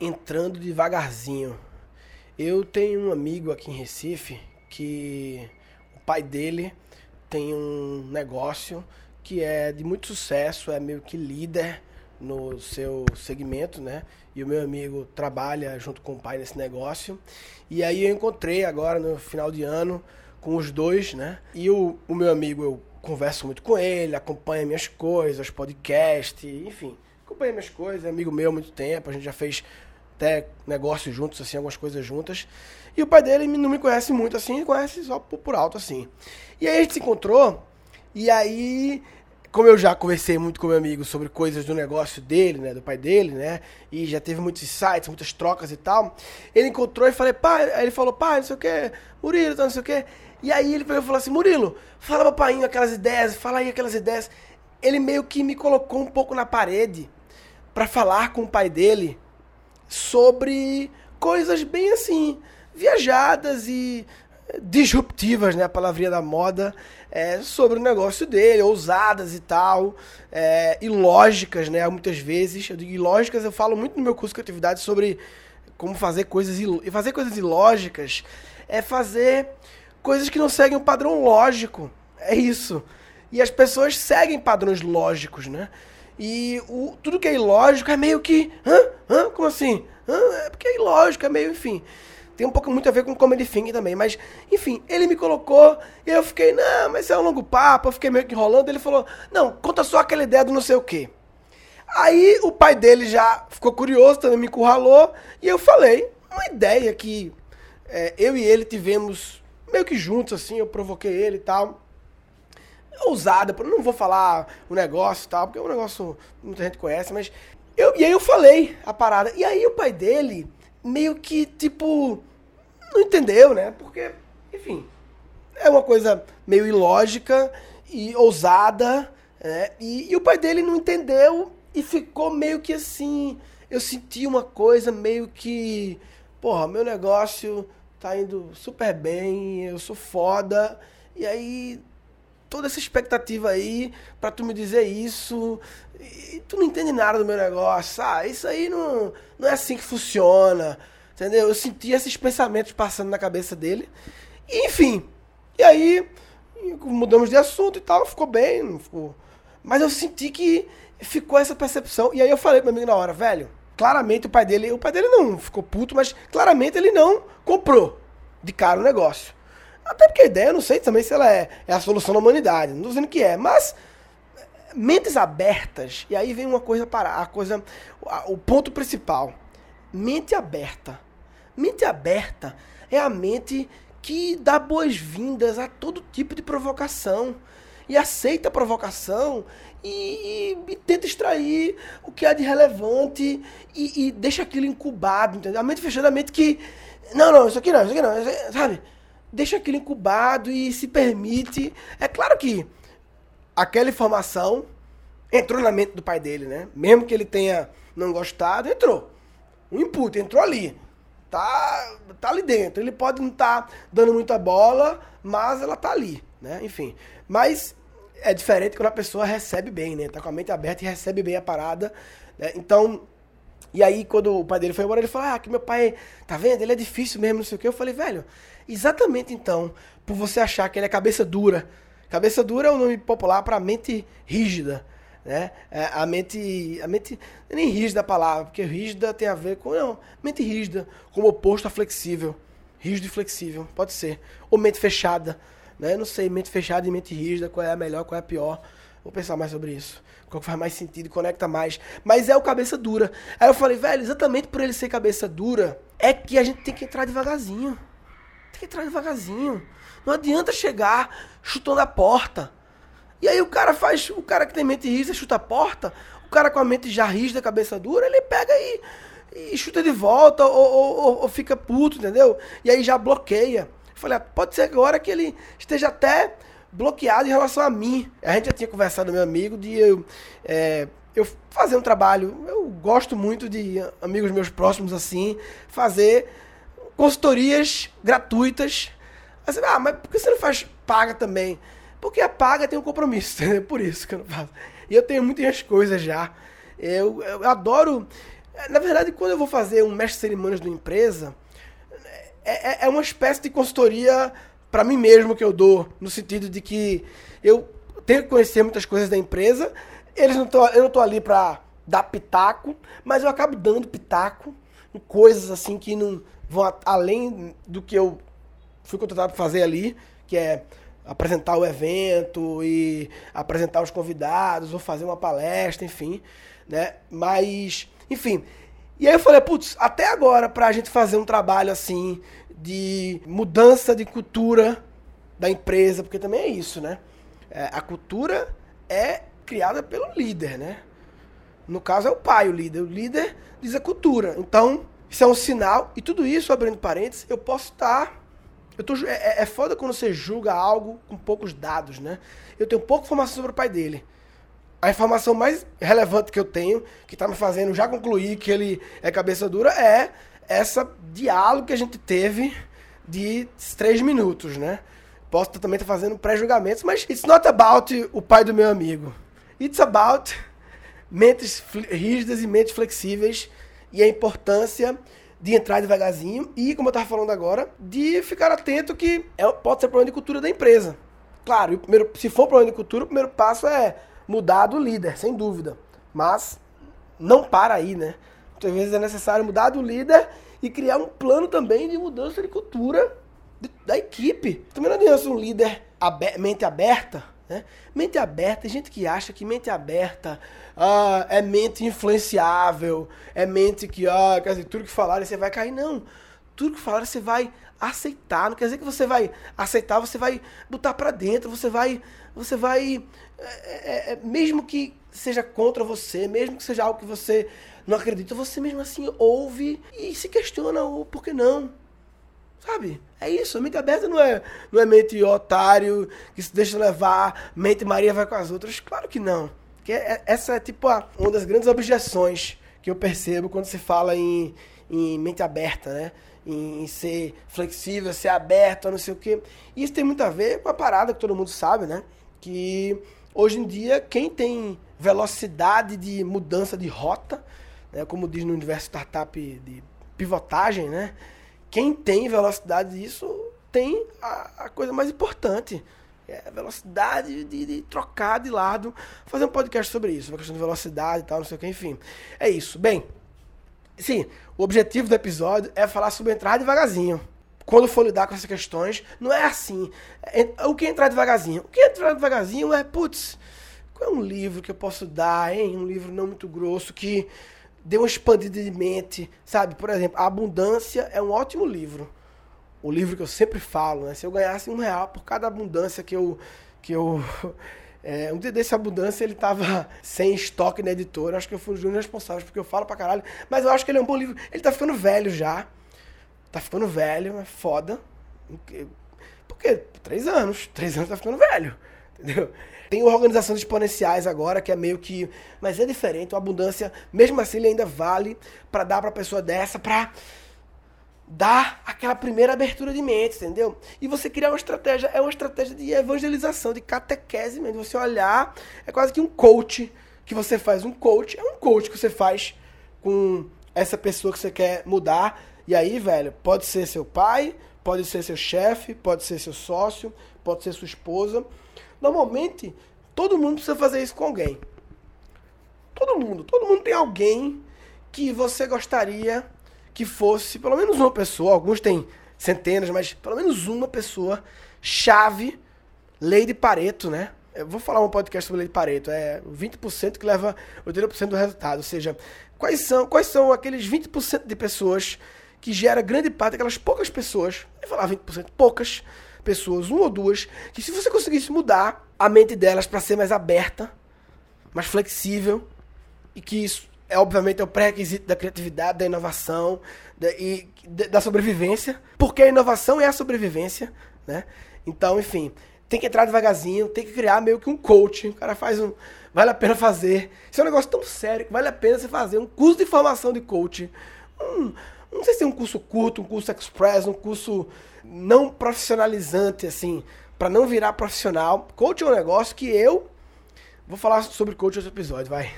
entrando devagarzinho. Eu tenho um amigo aqui em Recife que o pai dele tem um negócio que é de muito sucesso, é meio que líder no seu segmento, né? E o meu amigo trabalha junto com o pai nesse negócio. E aí eu encontrei agora no final de ano com os dois, né? E o, o meu amigo, eu converso muito com ele, acompanha minhas coisas, podcast, enfim, acompanha minhas coisas, é amigo meu há muito tempo, a gente já fez até negócios juntos, assim, algumas coisas juntas. E o pai dele não me conhece muito assim, conhece só por, alto, assim. E aí a gente se encontrou, e aí como eu já conversei muito com meu amigo sobre coisas do negócio dele, né, do pai dele, né, e já teve muitos insights, muitas trocas e tal, ele encontrou e falei, pai, aí ele falou, pai, não sei o que, Murilo, não sei o que, e aí ele falou assim, Murilo, fala papai aquelas ideias, fala aí aquelas ideias. Ele meio que me colocou um pouco na parede para falar com o pai dele sobre coisas bem assim, viajadas e disruptivas, né, a palavrinha da moda, é, sobre o negócio dele, ousadas e tal, é, ilógicas, né, muitas vezes. Eu digo ilógicas, eu falo muito no meu curso de criatividade sobre como fazer coisas, e fazer coisas ilógicas é fazer coisas que não seguem um padrão lógico. É isso. E as pessoas seguem padrões lógicos, né? E o, tudo que é ilógico é meio que. Hã? Hã? Como assim? Hã? É porque é ilógico, é meio, enfim. Tem um pouco muito a ver com comedy thing também, mas, enfim, ele me colocou e eu fiquei, não, mas isso é um longo papo, eu fiquei meio que enrolando. Ele falou, não, conta só aquela ideia do não sei o quê. Aí o pai dele já ficou curioso, também me encurralou, e eu falei uma ideia que é, eu e ele tivemos meio que juntos, assim, eu provoquei ele e tal. Ousada, não vou falar o negócio e tal, porque é um negócio que muita gente conhece, mas. Eu, e aí eu falei a parada. E aí o pai dele, meio que, tipo, não entendeu, né? Porque, enfim, é uma coisa meio ilógica e ousada, né? E, e o pai dele não entendeu e ficou meio que assim. Eu senti uma coisa meio que. Porra, meu negócio tá indo super bem, eu sou foda. E aí, toda essa expectativa aí para tu me dizer isso, e tu não entende nada do meu negócio, ah, isso aí não, não é assim que funciona, entendeu? Eu senti esses pensamentos passando na cabeça dele. E, enfim, e aí mudamos de assunto e tal, ficou bem, não ficou. Mas eu senti que ficou essa percepção. E aí eu falei pro meu amigo na hora, velho, claramente o pai dele, o pai dele não ficou puto, mas claramente ele não comprou de cara o negócio. Até porque a ideia, eu não sei também se ela é, é a solução da humanidade, não tô dizendo que é, mas mentes abertas, e aí vem uma coisa para a coisa, o ponto principal. Mente aberta. Mente aberta é a mente que dá boas-vindas a todo tipo de provocação e aceita a provocação e, e, e, tenta extrair o que há de relevante e, e, deixa aquilo incubado, entendeu? A mente fechada é a mente que. Não, não, isso aqui não, isso aqui não, sabe? Deixa aquilo incubado e se permite. É claro que aquela informação entrou na mente do pai dele, né? Mesmo que ele tenha não gostado, entrou. Um input, entrou ali. Tá, tá ali dentro. Ele pode não estar tá dando muita bola, mas ela tá ali, né? Enfim. Mas é diferente quando a pessoa recebe bem, né? Tá com a mente aberta e recebe bem a parada. Né? Então, e aí quando o pai dele foi embora, ele falou, ah, que meu pai, tá vendo? Ele é difícil mesmo, não sei o quê. Eu falei, velho, exatamente então, por você achar que ele é cabeça dura. Cabeça dura é o um nome popular para mente rígida. Né? É, a mente, a mente é nem rígida a palavra, porque rígida tem a ver com não, mente rígida, como oposto a flexível, rígido e flexível, pode ser, ou mente fechada, né? Não sei, mente fechada e mente rígida, qual é a melhor, qual é a pior. Vou pensar mais sobre isso. Qual faz mais sentido, conecta mais. Mas é o cabeça dura. Aí eu falei, velho, exatamente por ele ser cabeça dura, é que a gente tem que entrar devagarzinho. Tem que entrar devagarzinho. Não adianta chegar chutando a porta. E aí o cara faz, o cara que tem mente rígida chuta a porta, o cara com a mente já rígida, cabeça dura, ele pega e, e chuta de volta ou, ou, ou, fica puto, entendeu? E aí já bloqueia. Falei, ah, pode ser agora que ele esteja até bloqueado em relação a mim. A gente já tinha conversado, meu amigo, de eu, é, eu fazer um trabalho. Eu gosto muito de amigos meus próximos assim, fazer consultorias gratuitas. Ah, mas por que você não faz paga também? Porque a paga tem um compromisso, é por isso que eu não faço. E eu tenho muitas coisas já. Eu, eu adoro Na verdade, quando eu vou fazer um mestre cerimônias de uma empresa, é, é, é uma espécie de consultoria para mim mesmo que eu dou, no sentido de que eu tenho que conhecer muitas coisas da empresa, eles não tô, eu não estou ali para dar pitaco, mas eu acabo dando pitaco em coisas assim que não vão além do que eu fui contratado para fazer ali, que é apresentar o evento e apresentar os convidados, ou fazer uma palestra, enfim, né? Mas, enfim. E aí eu falei, putz, até agora, pra gente fazer um trabalho assim de mudança de cultura da empresa, porque também é isso, né? É, a cultura é criada pelo líder, né? No caso é o pai, o líder. O líder diz a cultura. Então, isso é um sinal. E tudo isso, abrindo parênteses, eu posso estar eu tô, é, é, é foda quando você julga algo com poucos dados, né? Eu tenho pouca informação sobre o pai dele. A informação mais relevante que eu tenho, que tá me fazendo já concluir que ele é cabeça dura, é essa diálogo que a gente teve de três minutos, né? Posso também estar fazendo pré-julgamentos, mas it's not about o pai do meu amigo. It's about mentes rígidas e mentes flexíveis e a importância de entrar devagarzinho e, como eu estava falando agora, de ficar atento que é, pode ser problema de cultura da empresa. Claro, primeiro, se for problema de cultura, o primeiro passo é mudar do líder, sem dúvida. Mas não para aí, né? Muitas vezes é necessário mudar do líder e criar um plano também de mudança de cultura da equipe. Também não adianta um líder aber mente aberta, né? Mente aberta, tem gente que acha que mente aberta ah, é mente influenciável, é mente que, ah, quer dizer, tudo que falarem você vai cair. Não. Tudo que falarem você vai aceitar. Não quer dizer que você vai aceitar, você vai botar para dentro, você vai. Você vai. É, é, é, mesmo que seja contra você, mesmo que seja algo que você não acredita, você mesmo assim ouve e se questiona o por que não. Sabe? É isso. A mente aberta não é, não é mente otário, que se deixa levar, mente Maria vai com as outras. Claro que não. Que é, essa é tipo a, uma das grandes objeções que eu percebo quando se fala em, em mente aberta, né? Em, em ser flexível, ser aberto, não sei o quê. E isso tem muito a ver com a parada que todo mundo sabe, né? Que hoje em dia quem tem velocidade de mudança de rota, né? como diz no universo startup de pivotagem, né? Quem tem velocidade disso tem a, a coisa mais importante é, velocidade de, de, trocar de lado, fazer um podcast sobre isso, uma questão de velocidade e tal, não sei o que, enfim. É isso. Bem, sim, o objetivo do episódio é falar sobre entrar devagarzinho. Quando for lidar com essas questões, não é assim. É, o que é entrar devagarzinho? O que é entrar devagarzinho é, putz, é um livro que eu posso dar, hein? Um livro não muito grosso que dê uma expandida de mente, sabe? Por exemplo, A Abundância é um ótimo livro o livro que eu sempre falo, né? Se eu ganhasse um real por cada abundância que eu. Que eu é, um dia desse abundância ele tava sem estoque na editora. Acho que eu fui um dos responsáveis, porque eu falo pra caralho. Mas eu acho que ele é um bom livro. Ele tá ficando velho já. Tá ficando velho, é foda. Por quê? Três anos. Três anos tá ficando velho. Entendeu? Tem organizações exponenciais agora, que é meio que. Mas é diferente. O abundância, mesmo assim, ele ainda vale para dar pra pessoa dessa pra dar aquela primeira abertura de mente, entendeu? E você criar uma estratégia, é uma estratégia de evangelização, de catequese mesmo. Você olhar, é quase que um coach que você faz. Um coach é um coach que você faz com essa pessoa que você quer mudar. E aí, velho, pode ser seu pai, pode ser seu chefe, pode ser seu sócio, pode ser sua esposa. Normalmente, todo mundo precisa fazer isso com alguém. Todo mundo. Todo mundo tem alguém que você gostaria que fosse pelo menos uma pessoa, alguns têm centenas, mas pelo menos uma pessoa chave, lei de Pareto, né? Eu vou falar um podcast sobre lei de Pareto, é 20% que leva 80% do resultado, ou seja, quais são, quais são aqueles 20% de pessoas que gera grande parte daquelas poucas pessoas, vou falar 20%, poucas pessoas, uma ou duas, que se você conseguisse mudar a mente delas para ser mais aberta, mais flexível, e que isso é obviamente é o pré-requisito da criatividade, da inovação da, e da sobrevivência, porque a inovação é a sobrevivência, né? Então, enfim, tem que entrar devagarzinho, tem que criar meio que um coach. O cara faz um. Vale a pena fazer. Isso é um negócio tão sério que vale a pena você fazer um curso de formação de coach. Um, não sei se é um curso curto, um curso express, um curso não profissionalizante, assim, para não virar profissional. Coach é um negócio que eu. Vou falar sobre coach outro episódio, vai.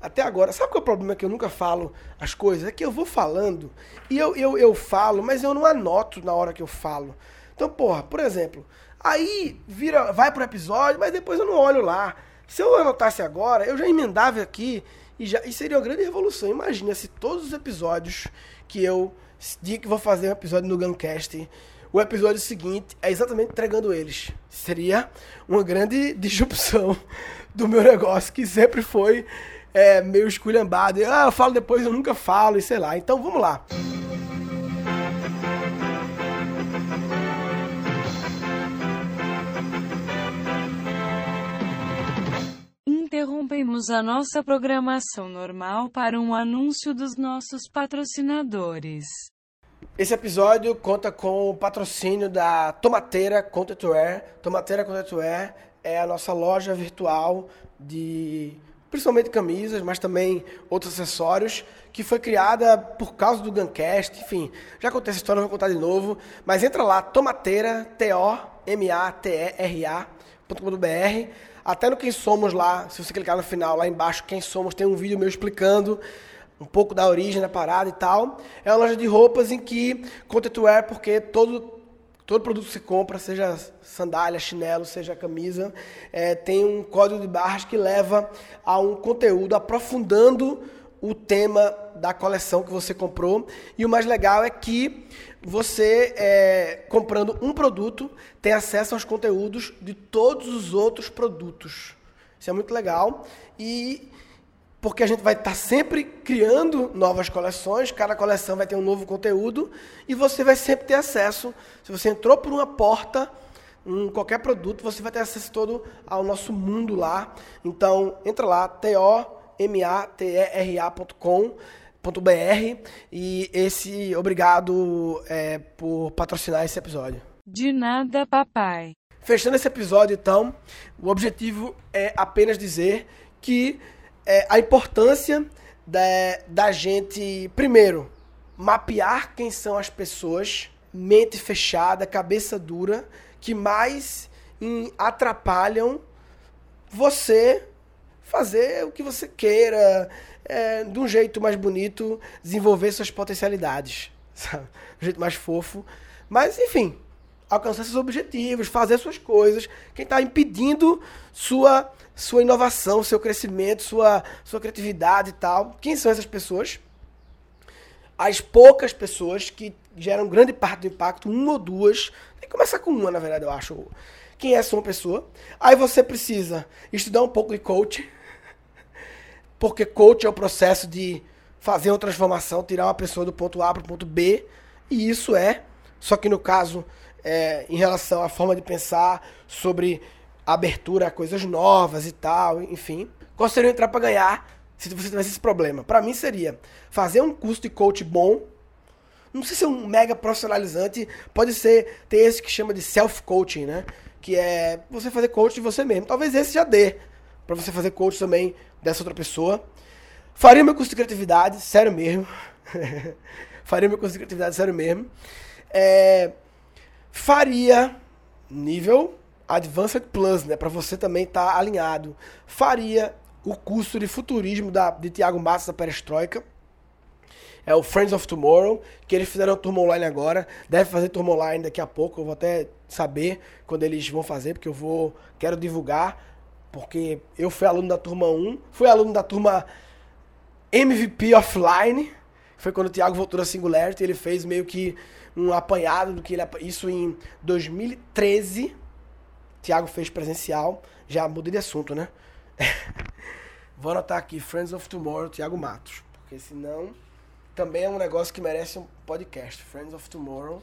até agora. Sabe qual é o problema que eu nunca falo as coisas? É que eu vou falando e eu, eu, eu falo, mas eu não anoto na hora que eu falo. Então, porra, por exemplo, aí vira, vai pro episódio, mas depois eu não olho lá. Se eu anotasse agora, eu já emendava aqui e, já, e seria uma grande revolução. Imagina se todos os episódios que eu dia que vou fazer um episódio no Guncast, o episódio seguinte é exatamente entregando eles. Seria uma grande disrupção do meu negócio, que sempre foi é, meio esculhambado. Ah, eu falo depois, eu nunca falo, e sei lá. Então vamos lá. Interrompemos a nossa programação normal para um anúncio dos nossos patrocinadores. Esse episódio conta com o patrocínio da Tomateira Content Wear. Tomateira Content Wear é a nossa loja virtual de principalmente camisas, mas também outros acessórios, que foi criada por causa do Guncast, enfim, já contei essa história, não vou contar de novo, mas entra lá, tomateira, T-O-M-A-T-E-R-A.com.br, até no Quem Somos lá, se você clicar no final, lá embaixo, Quem Somos, tem um vídeo meu explicando um pouco da origem da parada e tal. É uma loja de roupas em que content wear, porque todo todo produto que você compra, seja sandália, chinelo, seja camisa, é, tem um código de barras que leva a um conteúdo aprofundando o tema da coleção que você comprou. E o mais legal é que você, é, comprando um produto, tem acesso aos conteúdos de todos os outros produtos. Isso é muito legal. E porque a gente vai estar sempre criando novas coleções, cada coleção vai ter um novo conteúdo e você vai sempre ter acesso. Se você entrou por uma porta, em qualquer produto, você vai ter acesso todo ao nosso mundo lá. Então, entra lá, t-o-m-a-t-e-r-a.com.br e esse obrigado é, por patrocinar esse episódio. De nada, papai. Fechando esse episódio, então, o objetivo é apenas dizer que é, a importância da, da gente, primeiro, mapear quem são as pessoas, mente fechada, cabeça dura, que mais atrapalham você fazer o que você queira, é, de um jeito mais bonito, desenvolver suas potencialidades, sabe? De um jeito mais fofo. Mas, enfim, alcançar seus objetivos, fazer suas coisas. Quem está impedindo sua sua inovação, seu crescimento, sua, sua criatividade e tal. Quem são essas pessoas? As poucas pessoas que geram grande parte do impacto, uma ou duas. Tem que começar com uma, na verdade, eu acho. Quem é essa uma pessoa? Aí você precisa estudar um pouco de coach, porque coach é o processo de fazer uma transformação, tirar uma pessoa do ponto A para o ponto B, e isso é, só que no caso, é, em relação à forma de pensar sobre abertura a coisas novas e tal, enfim. Qual seria entrar para ganhar se você tivesse esse problema? Para mim seria fazer um curso de coach bom. Não sei se é um mega profissionalizante, pode ser ter esse que chama de self-coaching, né? Que é você fazer coach de você mesmo. Talvez esse já dê para você fazer coach também dessa outra pessoa. Faria meu curso de criatividade, sério mesmo. faria meu curso de criatividade, sério mesmo. É, faria nível Advanced Plus, né, para você também estar tá alinhado. Faria o curso de futurismo da, de Tiago Matos da Perestroika. É o Friends of Tomorrow, que eles fizeram turma online agora. Deve fazer turma online daqui a pouco. Eu vou até saber quando eles vão fazer, porque eu vou. Quero divulgar. Porque eu fui aluno da turma 1, fui aluno da turma MVP Offline. Foi quando o Thiago voltou da Singularity. Ele fez meio que um apanhado do que ele. Isso em 2013. Tiago fez presencial. Já mudei de assunto, né? Vou anotar aqui, Friends of Tomorrow, Tiago Matos. Porque senão também é um negócio que merece um podcast. Friends of Tomorrow,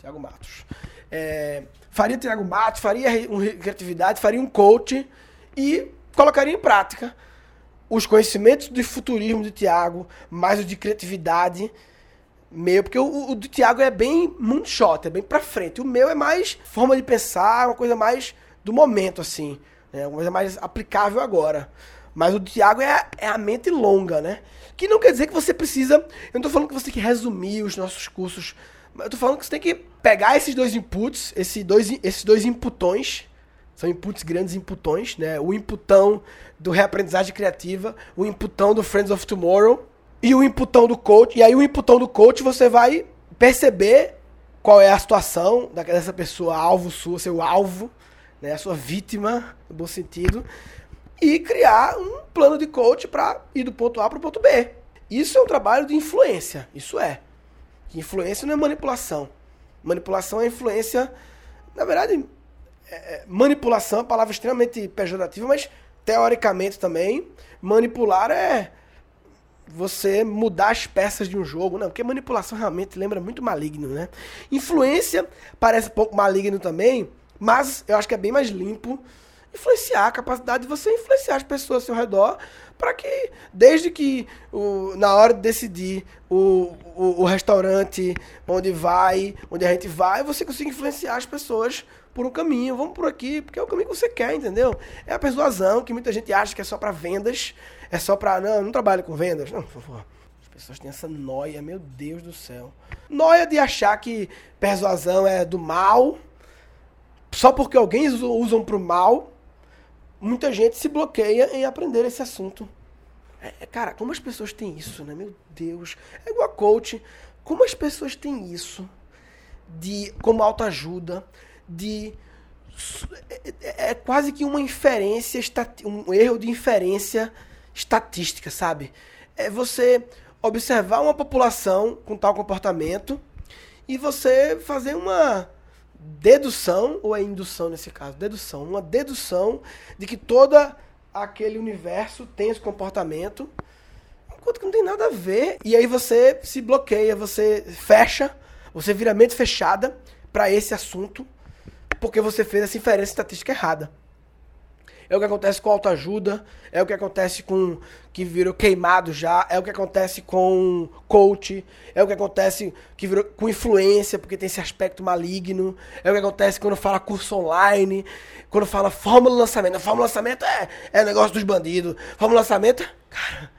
Tiago Matos. É, faria Tiago Matos, faria um criatividade, faria um coach e colocaria em prática os conhecimentos de futurismo de Tiago, mais o de criatividade meu, porque o, o do Thiago é bem moonshot, é bem pra frente. O meu é mais forma de pensar, uma coisa mais do momento, assim. Né? Uma coisa mais aplicável agora. Mas o do Thiago é, é a mente longa, né? Que não quer dizer que você precisa. Eu não tô falando que você tem que resumir os nossos cursos. Eu tô falando que você tem que pegar esses dois inputs, esses dois, esses dois inputões, São inputs grandes inputões, né? O inputão do reaprendizagem criativa, o inputão do Friends of Tomorrow e o inputão do coach. E aí o inputão do coach você vai perceber qual é a situação dessa pessoa alvo sua, seu alvo, né? A sua vítima, no bom sentido, e criar um plano de coach para ir do ponto A para o ponto B. Isso é um trabalho de influência, isso é. Influência não é manipulação. Manipulação é influência, na verdade, é, é, manipulação é uma palavra extremamente pejorativa, mas teoricamente também, manipular é você mudar as peças de um jogo, não, porque manipulação realmente lembra muito maligno, né? Influência parece um pouco maligno também, mas eu acho que é bem mais limpo influenciar, a capacidade de você influenciar as pessoas ao seu redor para que, desde que o, na hora de decidir o, o, o, restaurante onde vai, onde a gente vai, você consiga influenciar as pessoas por um caminho. Vamos por aqui, porque é o caminho que você quer, entendeu? É a persuasão que muita gente acha que é só para vendas, é só para não, não trabalho com vendas. Não, por favor. As pessoas têm essa noia, meu Deus do céu. Noia de achar que persuasão é do mal, só porque alguém usam pro mal muita gente se bloqueia em aprender esse assunto. É, é, cara, como as pessoas têm isso, né? Meu Deus. É igual a coach. Como as pessoas têm isso de como autoajuda, de é, é, é quase que uma inferência, um erro de inferência estatística, sabe? É você observar uma população com tal comportamento e você fazer uma dedução, ou é indução nesse caso? Dedução. Uma dedução de que toda aquele universo tem esse comportamento, enquanto que não tem nada a ver. E aí você se bloqueia, você fecha, você vira mente fechada para esse assunto, porque você fez essa inferência estatística errada. É o que acontece com autoajuda, é o que acontece com que virou queimado já, é o que acontece com coach, é o que acontece que virou com influência, porque tem esse aspecto maligno, é o que acontece quando fala curso online, quando fala fórmula lançamento. Fórmula lançamento é, é negócio dos bandidos. Fórmula lançamento, cara,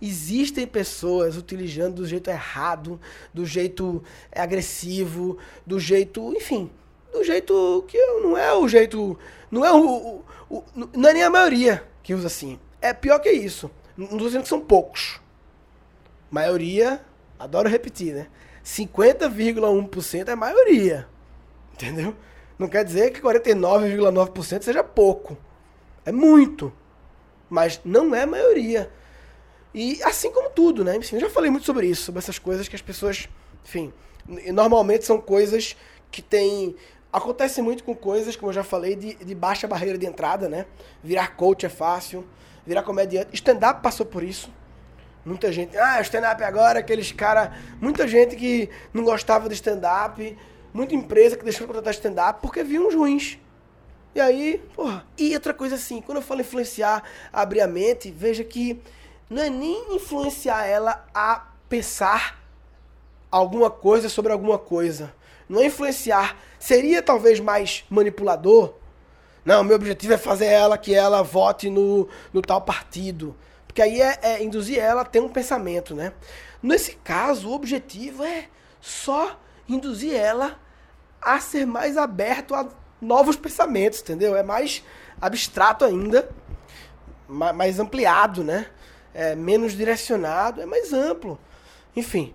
existem pessoas utilizando do jeito errado, do jeito agressivo, do jeito, enfim, do jeito que não é o jeito. Não é o, o, o, Não é nem a maioria que usa assim. É pior que isso. Não estou dizendo que são poucos. Maioria, adoro repetir, né? 50,1% é maioria. Entendeu? Não quer dizer que 49,9% seja pouco. É muito. Mas não é maioria. E assim como tudo, né? Enfim, eu já falei muito sobre isso, sobre essas coisas que as pessoas. Enfim, normalmente são coisas que têm Acontece muito com coisas, como eu já falei, de, de baixa barreira de entrada, né? Virar coach é fácil, virar comediante. Stand-up passou por isso. Muita gente, ah, stand-up agora, aqueles cara, muita gente que não gostava de stand-up, muita empresa que deixou de contratar stand-up porque viu uns ruins. E aí, porra. E outra coisa assim, quando eu falo influenciar, abrir a mente, veja que não é nem influenciar ela a pensar alguma coisa sobre alguma coisa não é influenciar. Seria talvez mais manipulador? Não, meu objetivo é fazer ela que ela vote no, no tal partido. Porque aí é, é induzir ela a ter um pensamento, né? Nesse caso, o objetivo é só induzir ela a ser mais aberto a novos pensamentos, entendeu? É mais abstrato ainda, mais ampliado, né? É menos direcionado, é mais amplo. Enfim,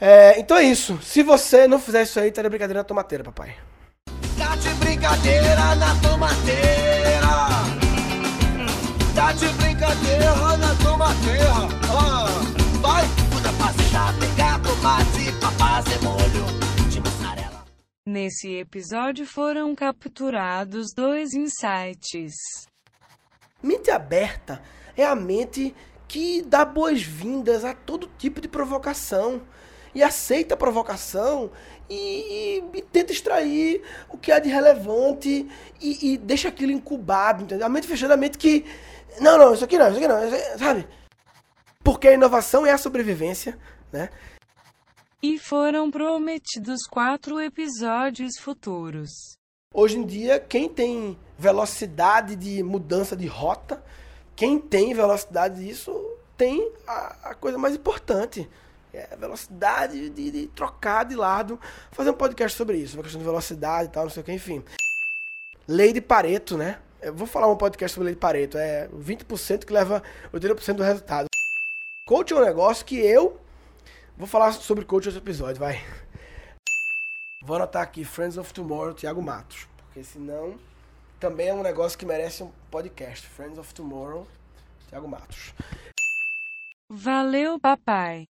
é, então é isso. Se você não fizer isso aí, tá de brincadeira na tomateira, papai. Tá de brincadeira na tomateira. Tá de brincadeira na tomateira. Ah, vai! Pegar tomate pra fazer molho de mussarela. Nesse episódio foram capturados dois insights. Mente aberta é a mente que dá boas-vindas a todo tipo de provocação e aceita a provocação e, e, e, tenta extrair o que há de relevante e, e, deixa aquilo incubado, entendeu? A mente fechada, a mente que. Não, não, isso aqui não, isso aqui não, aqui, sabe? Porque a inovação é a sobrevivência, né? E foram prometidos quatro episódios futuros. Hoje em dia, quem tem velocidade de mudança de rota, quem tem velocidade disso, tem a, a coisa mais importante é, velocidade de, de, trocar de lado, fazer um podcast sobre isso, uma questão de velocidade e tal, não sei o que, enfim. lei de Pareto, né? Eu vou falar um podcast sobre lei de Pareto. É 20% que leva 80% do resultado. Coach é um negócio que eu vou falar sobre coach outro episódio, vai. Vou anotar aqui Friends of Tomorrow, Thiago Matos, porque senão também é um negócio que merece um podcast. Friends of Tomorrow, Thiago Matos. Valeu, papai.